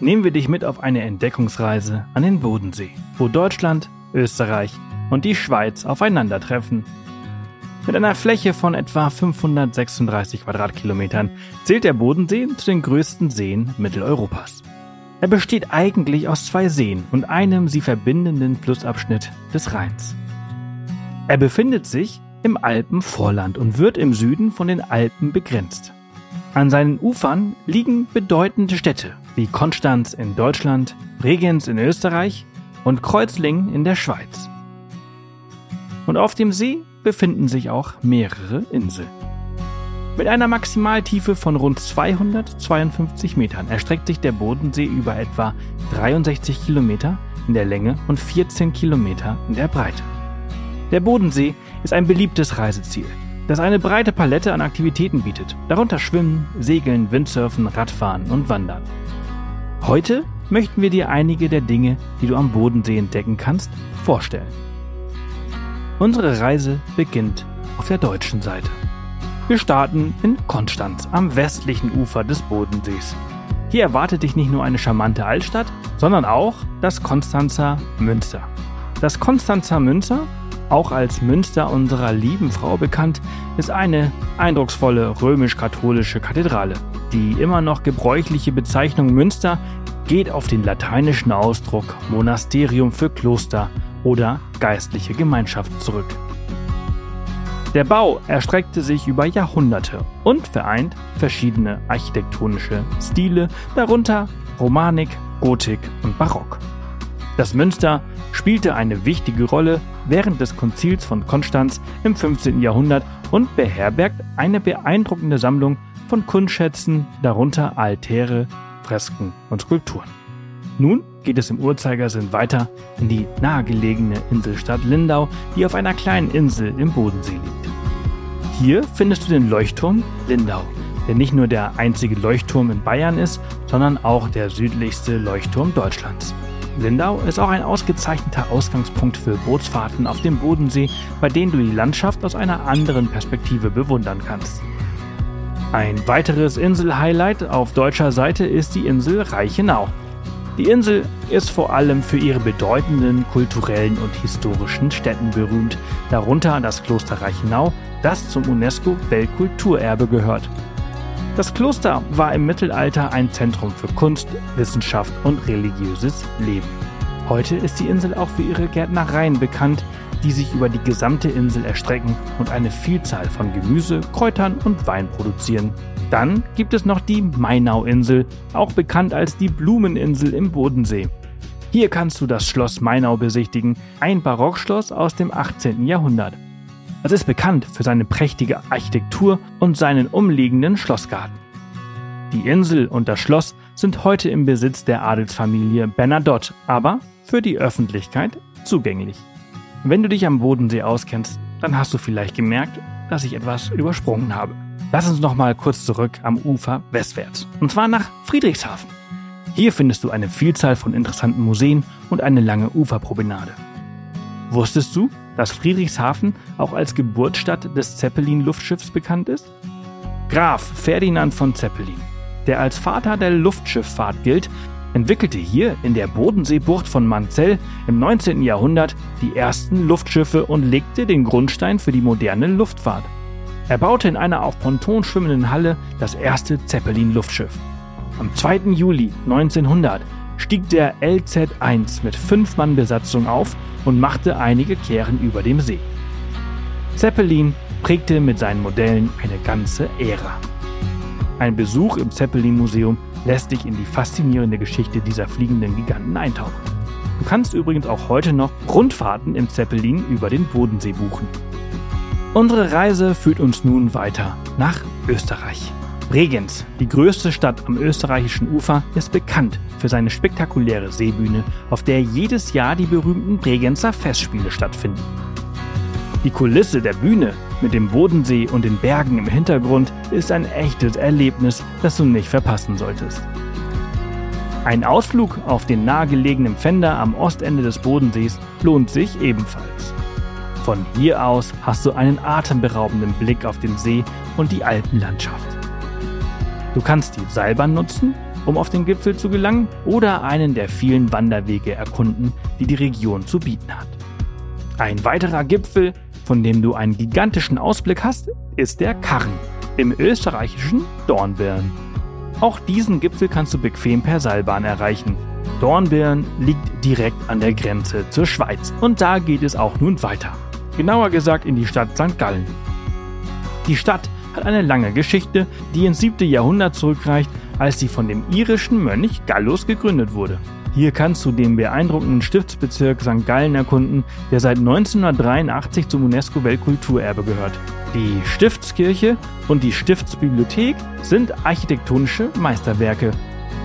nehmen wir dich mit auf eine Entdeckungsreise an den Bodensee, wo Deutschland, Österreich und die Schweiz aufeinandertreffen. Mit einer Fläche von etwa 536 Quadratkilometern zählt der Bodensee zu den größten Seen Mitteleuropas. Er besteht eigentlich aus zwei Seen und einem sie verbindenden Flussabschnitt des Rheins. Er befindet sich im Alpenvorland und wird im Süden von den Alpen begrenzt. An seinen Ufern liegen bedeutende Städte wie Konstanz in Deutschland, Bregenz in Österreich und Kreuzlingen in der Schweiz. Und auf dem See befinden sich auch mehrere Inseln. Mit einer Maximaltiefe von rund 252 Metern erstreckt sich der Bodensee über etwa 63 Kilometer in der Länge und 14 Kilometer in der Breite. Der Bodensee ist ein beliebtes Reiseziel das eine breite Palette an Aktivitäten bietet, darunter Schwimmen, Segeln, Windsurfen, Radfahren und Wandern. Heute möchten wir dir einige der Dinge, die du am Bodensee entdecken kannst, vorstellen. Unsere Reise beginnt auf der deutschen Seite. Wir starten in Konstanz am westlichen Ufer des Bodensees. Hier erwartet dich nicht nur eine charmante Altstadt, sondern auch das Konstanzer Münster. Das Konstanzer Münster auch als Münster unserer lieben Frau bekannt, ist eine eindrucksvolle römisch-katholische Kathedrale. Die immer noch gebräuchliche Bezeichnung Münster geht auf den lateinischen Ausdruck Monasterium für Kloster oder geistliche Gemeinschaft zurück. Der Bau erstreckte sich über Jahrhunderte und vereint verschiedene architektonische Stile, darunter Romanik, Gotik und Barock. Das Münster spielte eine wichtige Rolle während des Konzils von Konstanz im 15. Jahrhundert und beherbergt eine beeindruckende Sammlung von Kunstschätzen, darunter Altäre, Fresken und Skulpturen. Nun geht es im Uhrzeigersinn weiter in die nahegelegene Inselstadt Lindau, die auf einer kleinen Insel im Bodensee liegt. Hier findest du den Leuchtturm Lindau, der nicht nur der einzige Leuchtturm in Bayern ist, sondern auch der südlichste Leuchtturm Deutschlands. Lindau ist auch ein ausgezeichneter Ausgangspunkt für Bootsfahrten auf dem Bodensee, bei denen du die Landschaft aus einer anderen Perspektive bewundern kannst. Ein weiteres Insel-Highlight auf deutscher Seite ist die Insel Reichenau. Die Insel ist vor allem für ihre bedeutenden kulturellen und historischen Städten berühmt, darunter das Kloster Reichenau, das zum UNESCO-Weltkulturerbe gehört. Das Kloster war im Mittelalter ein Zentrum für Kunst, Wissenschaft und religiöses Leben. Heute ist die Insel auch für ihre Gärtnereien bekannt, die sich über die gesamte Insel erstrecken und eine Vielzahl von Gemüse, Kräutern und Wein produzieren. Dann gibt es noch die Mainau-Insel, auch bekannt als die Blumeninsel im Bodensee. Hier kannst du das Schloss Mainau besichtigen, ein Barockschloss aus dem 18. Jahrhundert. Es ist bekannt für seine prächtige Architektur und seinen umliegenden Schlossgarten. Die Insel und das Schloss sind heute im Besitz der Adelsfamilie Bernadotte, aber für die Öffentlichkeit zugänglich. Wenn du dich am Bodensee auskennst, dann hast du vielleicht gemerkt, dass ich etwas übersprungen habe. Lass uns nochmal kurz zurück am Ufer westwärts. Und zwar nach Friedrichshafen. Hier findest du eine Vielzahl von interessanten Museen und eine lange Uferpromenade. Wusstest du, dass Friedrichshafen auch als Geburtsstatt des Zeppelin-Luftschiffs bekannt ist? Graf Ferdinand von Zeppelin, der als Vater der Luftschifffahrt gilt, entwickelte hier in der Bodenseebucht von Manzell im 19. Jahrhundert die ersten Luftschiffe und legte den Grundstein für die moderne Luftfahrt. Er baute in einer auf Ponton schwimmenden Halle das erste Zeppelin-Luftschiff. Am 2. Juli 1900 stieg der LZ-1 mit fünf Mann Besatzung auf und machte einige Kehren über dem See. Zeppelin prägte mit seinen Modellen eine ganze Ära. Ein Besuch im Zeppelin-Museum lässt dich in die faszinierende Geschichte dieser fliegenden Giganten eintauchen. Du kannst übrigens auch heute noch Rundfahrten im Zeppelin über den Bodensee buchen. Unsere Reise führt uns nun weiter nach Österreich. Bregenz, die größte Stadt am österreichischen Ufer, ist bekannt für seine spektakuläre Seebühne, auf der jedes Jahr die berühmten Bregenzer Festspiele stattfinden. Die Kulisse der Bühne mit dem Bodensee und den Bergen im Hintergrund ist ein echtes Erlebnis, das du nicht verpassen solltest. Ein Ausflug auf den nahegelegenen Pfänder am Ostende des Bodensees lohnt sich ebenfalls. Von hier aus hast du einen atemberaubenden Blick auf den See und die Alpenlandschaft. Du kannst die Seilbahn nutzen, um auf den Gipfel zu gelangen oder einen der vielen Wanderwege erkunden, die die Region zu bieten hat. Ein weiterer Gipfel, von dem du einen gigantischen Ausblick hast, ist der Karren im österreichischen Dornbirn. Auch diesen Gipfel kannst du bequem per Seilbahn erreichen. Dornbirn liegt direkt an der Grenze zur Schweiz und da geht es auch nun weiter. Genauer gesagt in die Stadt St. Gallen. Die Stadt hat eine lange Geschichte, die ins 7. Jahrhundert zurückreicht, als sie von dem irischen Mönch Gallus gegründet wurde. Hier kannst du den beeindruckenden Stiftsbezirk St. Gallen erkunden, der seit 1983 zum UNESCO-Weltkulturerbe gehört. Die Stiftskirche und die Stiftsbibliothek sind architektonische Meisterwerke.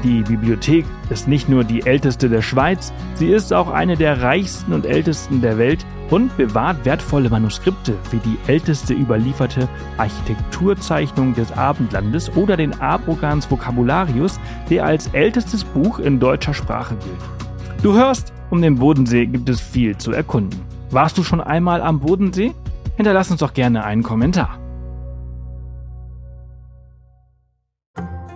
Die Bibliothek ist nicht nur die älteste der Schweiz, sie ist auch eine der reichsten und ältesten der Welt und bewahrt wertvolle Manuskripte wie die älteste überlieferte Architekturzeichnung des Abendlandes oder den Abrogans Vocabularius, der als ältestes Buch in deutscher Sprache gilt. Du hörst, um den Bodensee gibt es viel zu erkunden. Warst du schon einmal am Bodensee? Hinterlass uns doch gerne einen Kommentar.